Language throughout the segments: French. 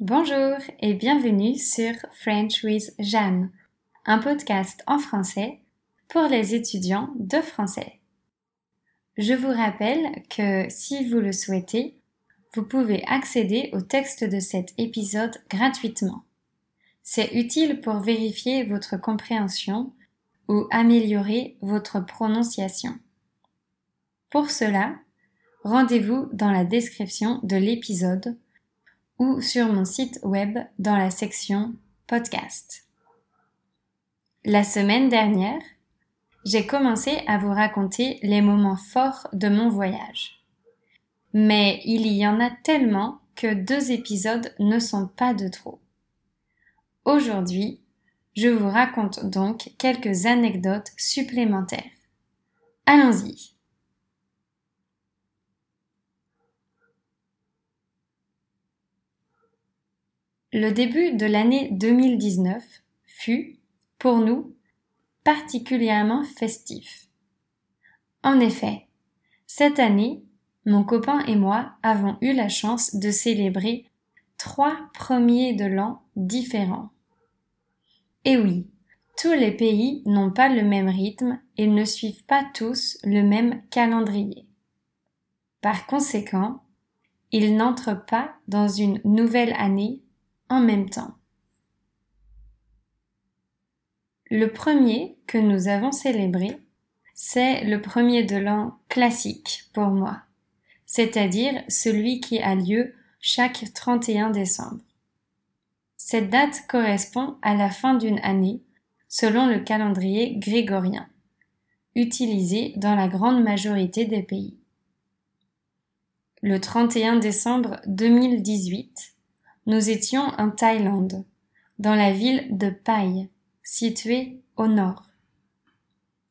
Bonjour et bienvenue sur French with Jeanne, un podcast en français pour les étudiants de français. Je vous rappelle que si vous le souhaitez, vous pouvez accéder au texte de cet épisode gratuitement. C'est utile pour vérifier votre compréhension ou améliorer votre prononciation. Pour cela, rendez-vous dans la description de l'épisode ou sur mon site web dans la section podcast. La semaine dernière, j'ai commencé à vous raconter les moments forts de mon voyage. Mais il y en a tellement que deux épisodes ne sont pas de trop. Aujourd'hui, je vous raconte donc quelques anecdotes supplémentaires. Allons-y. Le début de l'année 2019 fut, pour nous, particulièrement festif. En effet, cette année, mon copain et moi avons eu la chance de célébrer trois premiers de l'an différents. Et oui, tous les pays n'ont pas le même rythme et ne suivent pas tous le même calendrier. Par conséquent, ils n'entrent pas dans une nouvelle année en même temps. Le premier que nous avons célébré, c'est le premier de l'an classique pour moi, c'est-à-dire celui qui a lieu chaque 31 décembre. Cette date correspond à la fin d'une année selon le calendrier grégorien, utilisé dans la grande majorité des pays. Le 31 décembre 2018, nous étions en Thaïlande, dans la ville de Pai, située au nord.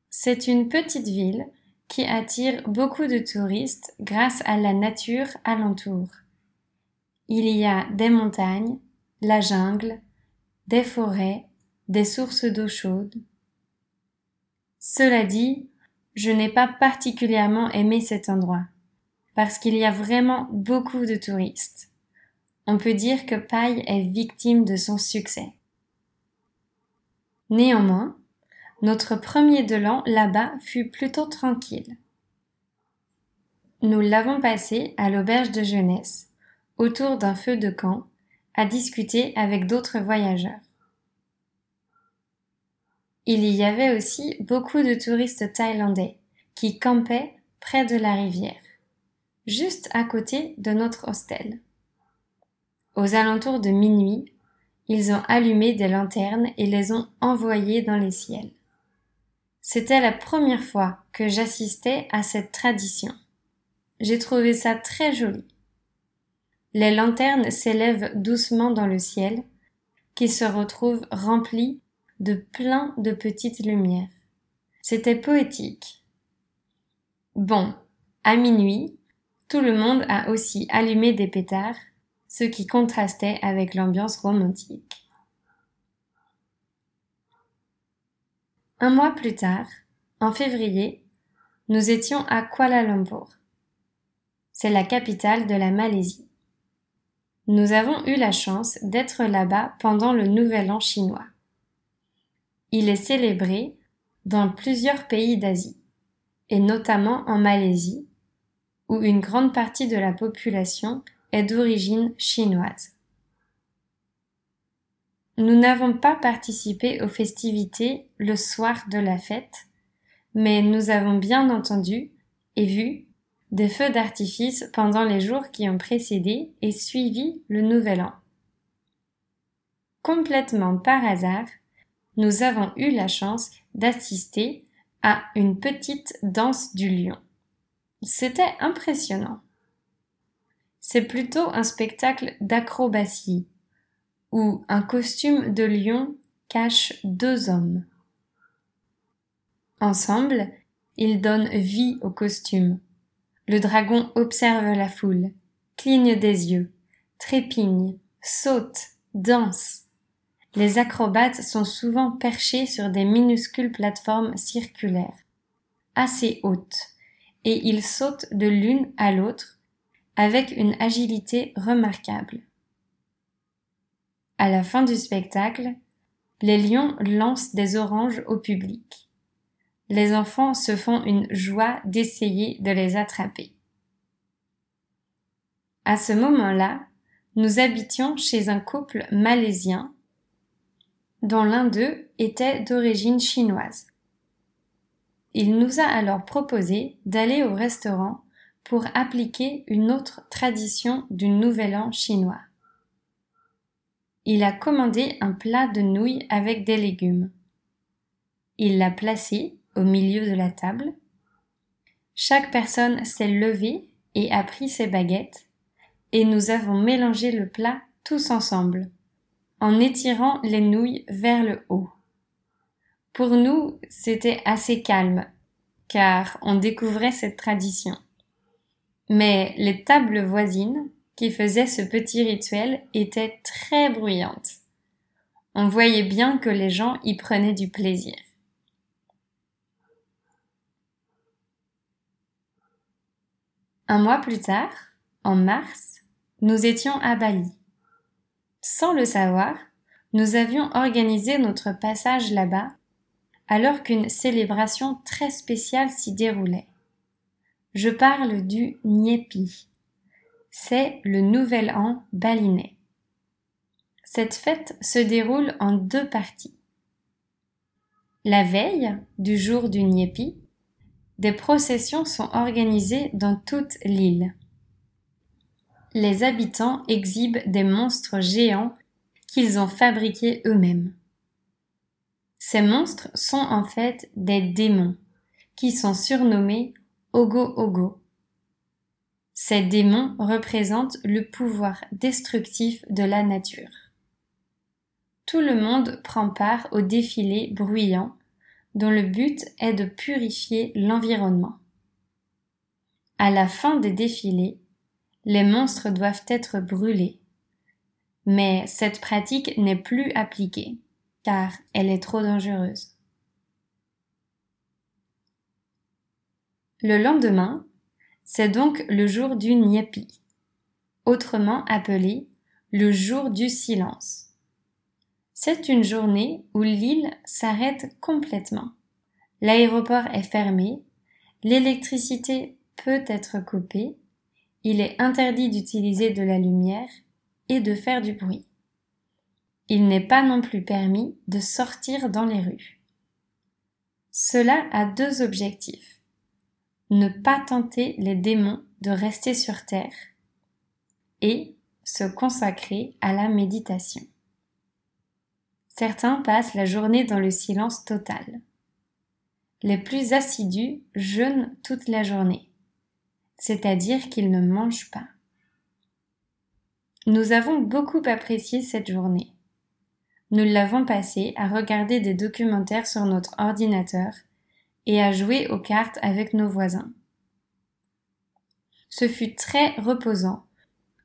C'est une petite ville qui attire beaucoup de touristes grâce à la nature alentour. Il y a des montagnes, la jungle, des forêts, des sources d'eau chaude. Cela dit, je n'ai pas particulièrement aimé cet endroit, parce qu'il y a vraiment beaucoup de touristes. On peut dire que Paille est victime de son succès. Néanmoins, notre premier de l'an là-bas fut plutôt tranquille. Nous l'avons passé à l'auberge de jeunesse, autour d'un feu de camp, à discuter avec d'autres voyageurs. Il y avait aussi beaucoup de touristes thaïlandais qui campaient près de la rivière, juste à côté de notre hostel. Aux alentours de minuit, ils ont allumé des lanternes et les ont envoyées dans les ciels. C'était la première fois que j'assistais à cette tradition. J'ai trouvé ça très joli. Les lanternes s'élèvent doucement dans le ciel, qui se retrouve rempli de plein de petites lumières. C'était poétique. Bon, à minuit, tout le monde a aussi allumé des pétards ce qui contrastait avec l'ambiance romantique. Un mois plus tard, en février, nous étions à Kuala Lumpur. C'est la capitale de la Malaisie. Nous avons eu la chance d'être là-bas pendant le Nouvel An chinois. Il est célébré dans plusieurs pays d'Asie, et notamment en Malaisie, où une grande partie de la population est d'origine chinoise. Nous n'avons pas participé aux festivités le soir de la fête, mais nous avons bien entendu et vu des feux d'artifice pendant les jours qui ont précédé et suivi le nouvel an. Complètement par hasard, nous avons eu la chance d'assister à une petite danse du lion. C'était impressionnant c'est plutôt un spectacle d'acrobatie, où un costume de lion cache deux hommes. Ensemble, ils donnent vie au costume. Le dragon observe la foule, cligne des yeux, trépigne, saute, danse. Les acrobates sont souvent perchés sur des minuscules plateformes circulaires, assez hautes, et ils sautent de l'une à l'autre avec une agilité remarquable. À la fin du spectacle, les lions lancent des oranges au public. Les enfants se font une joie d'essayer de les attraper. À ce moment-là, nous habitions chez un couple malaisien dont l'un d'eux était d'origine chinoise. Il nous a alors proposé d'aller au restaurant pour appliquer une autre tradition du Nouvel An chinois. Il a commandé un plat de nouilles avec des légumes. Il l'a placé au milieu de la table. Chaque personne s'est levée et a pris ses baguettes, et nous avons mélangé le plat tous ensemble, en étirant les nouilles vers le haut. Pour nous, c'était assez calme, car on découvrait cette tradition. Mais les tables voisines, qui faisaient ce petit rituel, étaient très bruyantes. On voyait bien que les gens y prenaient du plaisir. Un mois plus tard, en mars, nous étions à Bali. Sans le savoir, nous avions organisé notre passage là-bas alors qu'une célébration très spéciale s'y déroulait. Je parle du Nyepi. C'est le nouvel an balinais. Cette fête se déroule en deux parties. La veille du jour du Nyepi, des processions sont organisées dans toute l'île. Les habitants exhibent des monstres géants qu'ils ont fabriqués eux-mêmes. Ces monstres sont en fait des démons qui sont surnommés Ogo Ogo. Ces démons représentent le pouvoir destructif de la nature. Tout le monde prend part au défilé bruyant dont le but est de purifier l'environnement. À la fin des défilés, les monstres doivent être brûlés. Mais cette pratique n'est plus appliquée, car elle est trop dangereuse. Le lendemain, c'est donc le jour du Nyepi, autrement appelé le jour du silence. C'est une journée où l'île s'arrête complètement. L'aéroport est fermé, l'électricité peut être coupée, il est interdit d'utiliser de la lumière et de faire du bruit. Il n'est pas non plus permis de sortir dans les rues. Cela a deux objectifs ne pas tenter les démons de rester sur terre et se consacrer à la méditation. Certains passent la journée dans le silence total. Les plus assidus jeûnent toute la journée, c'est-à-dire qu'ils ne mangent pas. Nous avons beaucoup apprécié cette journée. Nous l'avons passée à regarder des documentaires sur notre ordinateur et à jouer aux cartes avec nos voisins. Ce fut très reposant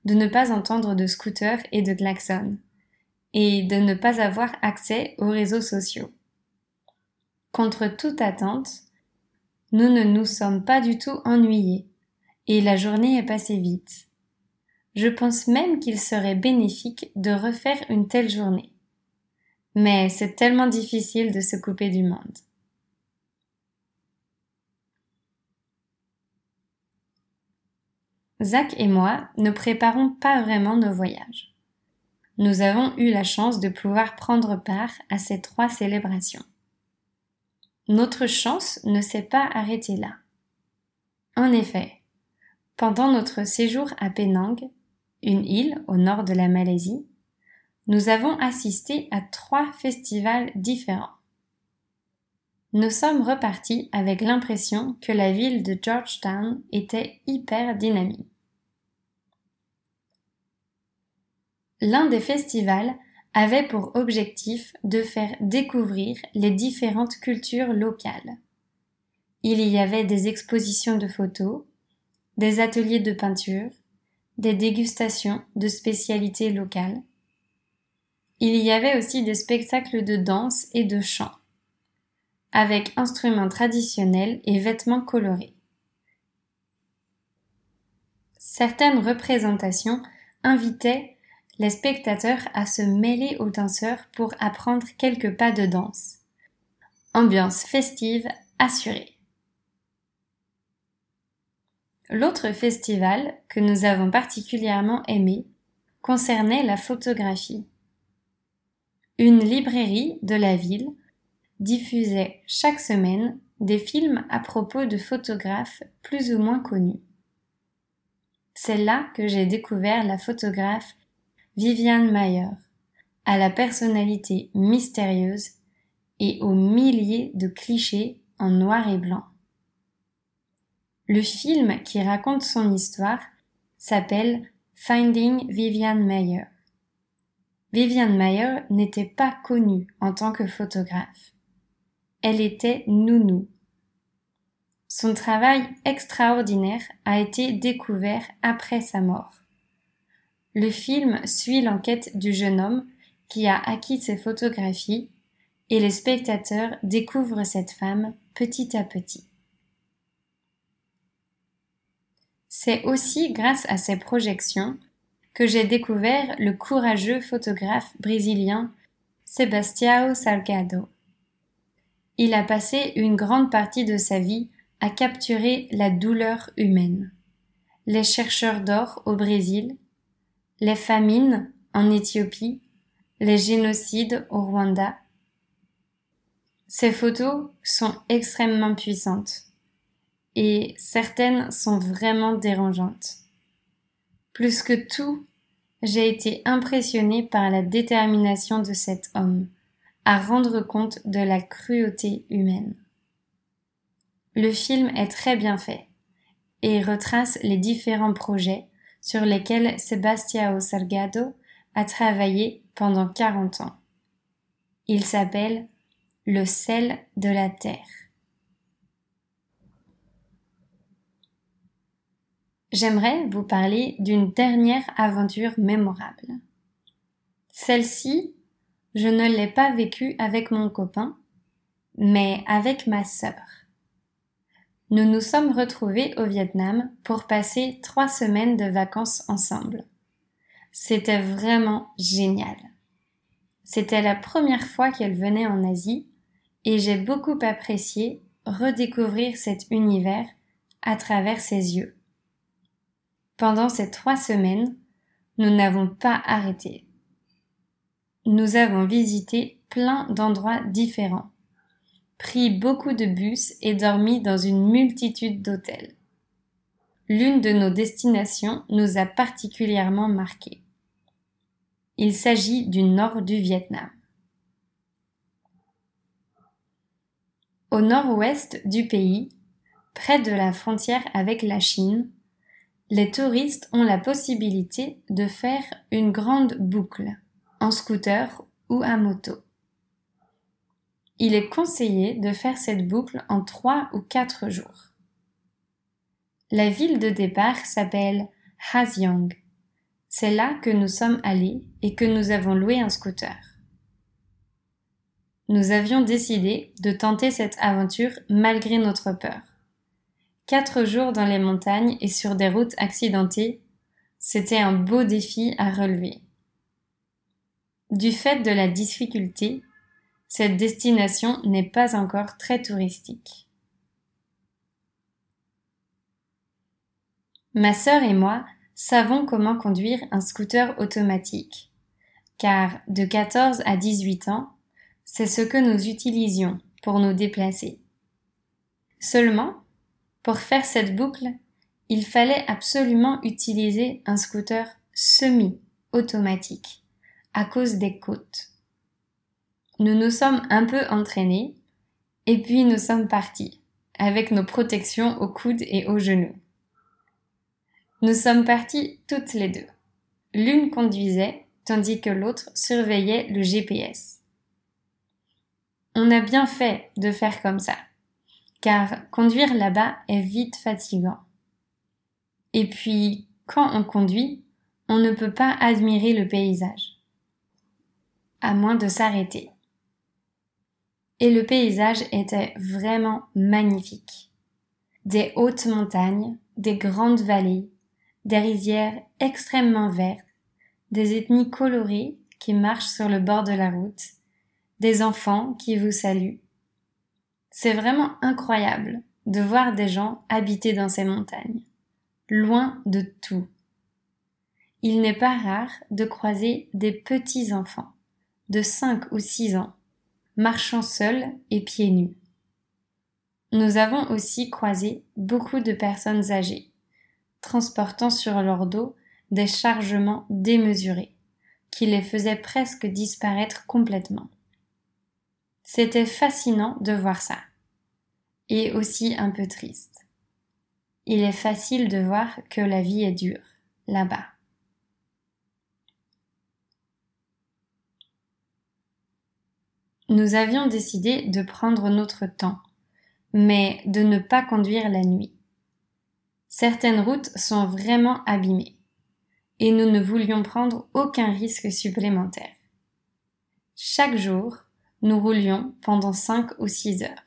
de ne pas entendre de scooters et de klaxons, et de ne pas avoir accès aux réseaux sociaux. Contre toute attente, nous ne nous sommes pas du tout ennuyés, et la journée est passée vite. Je pense même qu'il serait bénéfique de refaire une telle journée. Mais c'est tellement difficile de se couper du monde. Zach et moi ne préparons pas vraiment nos voyages. Nous avons eu la chance de pouvoir prendre part à ces trois célébrations. Notre chance ne s'est pas arrêtée là. En effet, pendant notre séjour à Penang, une île au nord de la Malaisie, nous avons assisté à trois festivals différents. Nous sommes repartis avec l'impression que la ville de Georgetown était hyper dynamique. L'un des festivals avait pour objectif de faire découvrir les différentes cultures locales. Il y avait des expositions de photos, des ateliers de peinture, des dégustations de spécialités locales. Il y avait aussi des spectacles de danse et de chant avec instruments traditionnels et vêtements colorés. Certaines représentations invitaient les spectateurs à se mêler aux danseurs pour apprendre quelques pas de danse. Ambiance festive assurée. L'autre festival que nous avons particulièrement aimé concernait la photographie. Une librairie de la ville diffusait chaque semaine des films à propos de photographes plus ou moins connus. C'est là que j'ai découvert la photographe Viviane Mayer, à la personnalité mystérieuse et aux milliers de clichés en noir et blanc. Le film qui raconte son histoire s'appelle Finding Viviane Mayer. Viviane Mayer n'était pas connue en tant que photographe. Elle était nounou. Son travail extraordinaire a été découvert après sa mort. Le film suit l'enquête du jeune homme qui a acquis ses photographies et les spectateurs découvrent cette femme petit à petit. C'est aussi grâce à ces projections que j'ai découvert le courageux photographe brésilien Sebastião Salgado. Il a passé une grande partie de sa vie à capturer la douleur humaine. Les chercheurs d'or au Brésil, les famines en Éthiopie, les génocides au Rwanda. Ces photos sont extrêmement puissantes et certaines sont vraiment dérangeantes. Plus que tout, j'ai été impressionnée par la détermination de cet homme rendre compte de la cruauté humaine. Le film est très bien fait et retrace les différents projets sur lesquels Sebastião Salgado a travaillé pendant 40 ans. Il s'appelle Le sel de la terre. J'aimerais vous parler d'une dernière aventure mémorable. Celle-ci, je ne l'ai pas vécue avec mon copain, mais avec ma sœur nous nous sommes retrouvés au Vietnam pour passer trois semaines de vacances ensemble. C'était vraiment génial. C'était la première fois qu'elle venait en Asie et j'ai beaucoup apprécié redécouvrir cet univers à travers ses yeux. Pendant ces trois semaines, nous n'avons pas arrêté. Nous avons visité plein d'endroits différents pris beaucoup de bus et dormi dans une multitude d'hôtels. L'une de nos destinations nous a particulièrement marqués. Il s'agit du nord du Vietnam. Au nord-ouest du pays, près de la frontière avec la Chine, les touristes ont la possibilité de faire une grande boucle en scooter ou à moto. Il est conseillé de faire cette boucle en trois ou quatre jours. La ville de départ s'appelle Hasyang. C'est là que nous sommes allés et que nous avons loué un scooter. Nous avions décidé de tenter cette aventure malgré notre peur. Quatre jours dans les montagnes et sur des routes accidentées, c'était un beau défi à relever. Du fait de la difficulté, cette destination n'est pas encore très touristique. Ma sœur et moi savons comment conduire un scooter automatique, car de 14 à 18 ans, c'est ce que nous utilisions pour nous déplacer. Seulement, pour faire cette boucle, il fallait absolument utiliser un scooter semi-automatique à cause des côtes nous nous sommes un peu entraînés et puis nous sommes partis avec nos protections aux coudes et aux genoux. Nous sommes partis toutes les deux. L'une conduisait tandis que l'autre surveillait le GPS. On a bien fait de faire comme ça, car conduire là-bas est vite fatigant. Et puis, quand on conduit, on ne peut pas admirer le paysage, à moins de s'arrêter et le paysage était vraiment magnifique. Des hautes montagnes, des grandes vallées, des rizières extrêmement vertes, des ethnies colorées qui marchent sur le bord de la route, des enfants qui vous saluent. C'est vraiment incroyable de voir des gens habiter dans ces montagnes, loin de tout. Il n'est pas rare de croiser des petits enfants de 5 ou 6 ans, marchant seuls et pieds nus. Nous avons aussi croisé beaucoup de personnes âgées, transportant sur leur dos des chargements démesurés, qui les faisaient presque disparaître complètement. C'était fascinant de voir ça, et aussi un peu triste. Il est facile de voir que la vie est dure, là-bas. Nous avions décidé de prendre notre temps, mais de ne pas conduire la nuit. Certaines routes sont vraiment abîmées, et nous ne voulions prendre aucun risque supplémentaire. Chaque jour, nous roulions pendant cinq ou six heures.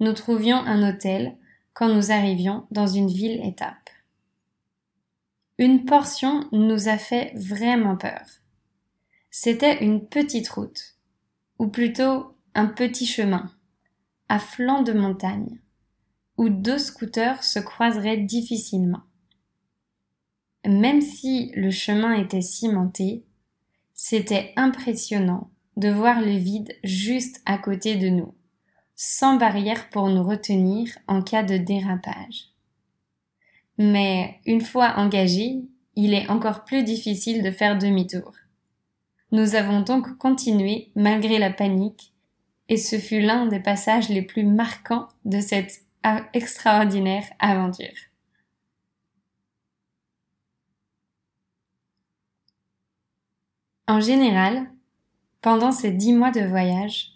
Nous trouvions un hôtel quand nous arrivions dans une ville étape. Une portion nous a fait vraiment peur. C'était une petite route ou plutôt un petit chemin, à flanc de montagne, où deux scooters se croiseraient difficilement. Même si le chemin était cimenté, c'était impressionnant de voir le vide juste à côté de nous, sans barrière pour nous retenir en cas de dérapage. Mais une fois engagé, il est encore plus difficile de faire demi-tour. Nous avons donc continué malgré la panique, et ce fut l'un des passages les plus marquants de cette extraordinaire aventure. En général, pendant ces dix mois de voyage,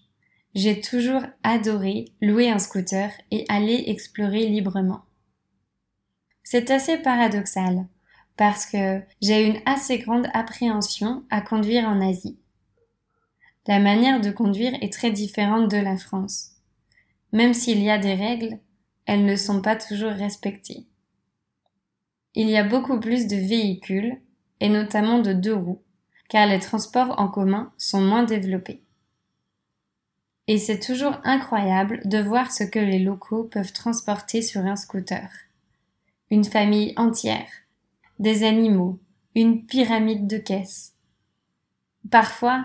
j'ai toujours adoré louer un scooter et aller explorer librement. C'est assez paradoxal, parce que j'ai une assez grande appréhension à conduire en Asie. La manière de conduire est très différente de la France. Même s'il y a des règles, elles ne sont pas toujours respectées. Il y a beaucoup plus de véhicules, et notamment de deux roues, car les transports en commun sont moins développés. Et c'est toujours incroyable de voir ce que les locaux peuvent transporter sur un scooter. Une famille entière, des animaux, une pyramide de caisses. Parfois,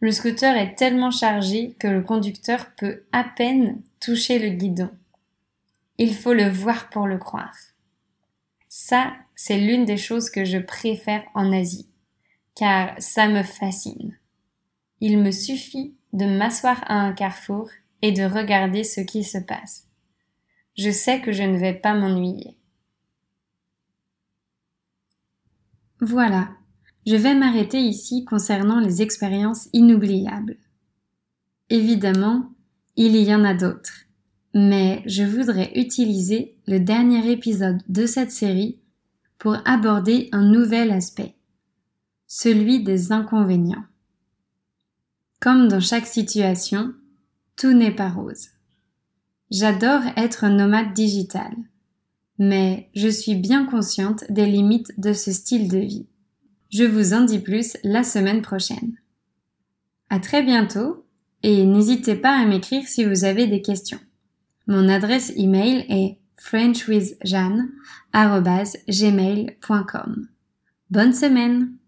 le scooter est tellement chargé que le conducteur peut à peine toucher le guidon. Il faut le voir pour le croire. Ça, c'est l'une des choses que je préfère en Asie, car ça me fascine. Il me suffit de m'asseoir à un carrefour et de regarder ce qui se passe. Je sais que je ne vais pas m'ennuyer. Voilà, je vais m'arrêter ici concernant les expériences inoubliables. Évidemment, il y en a d'autres, mais je voudrais utiliser le dernier épisode de cette série pour aborder un nouvel aspect, celui des inconvénients. Comme dans chaque situation, tout n'est pas rose. J'adore être nomade digital mais je suis bien consciente des limites de ce style de vie. Je vous en dis plus la semaine prochaine. À très bientôt et n'hésitez pas à m'écrire si vous avez des questions. Mon adresse email est frenchwithjeanne.gmail.com. Bonne semaine!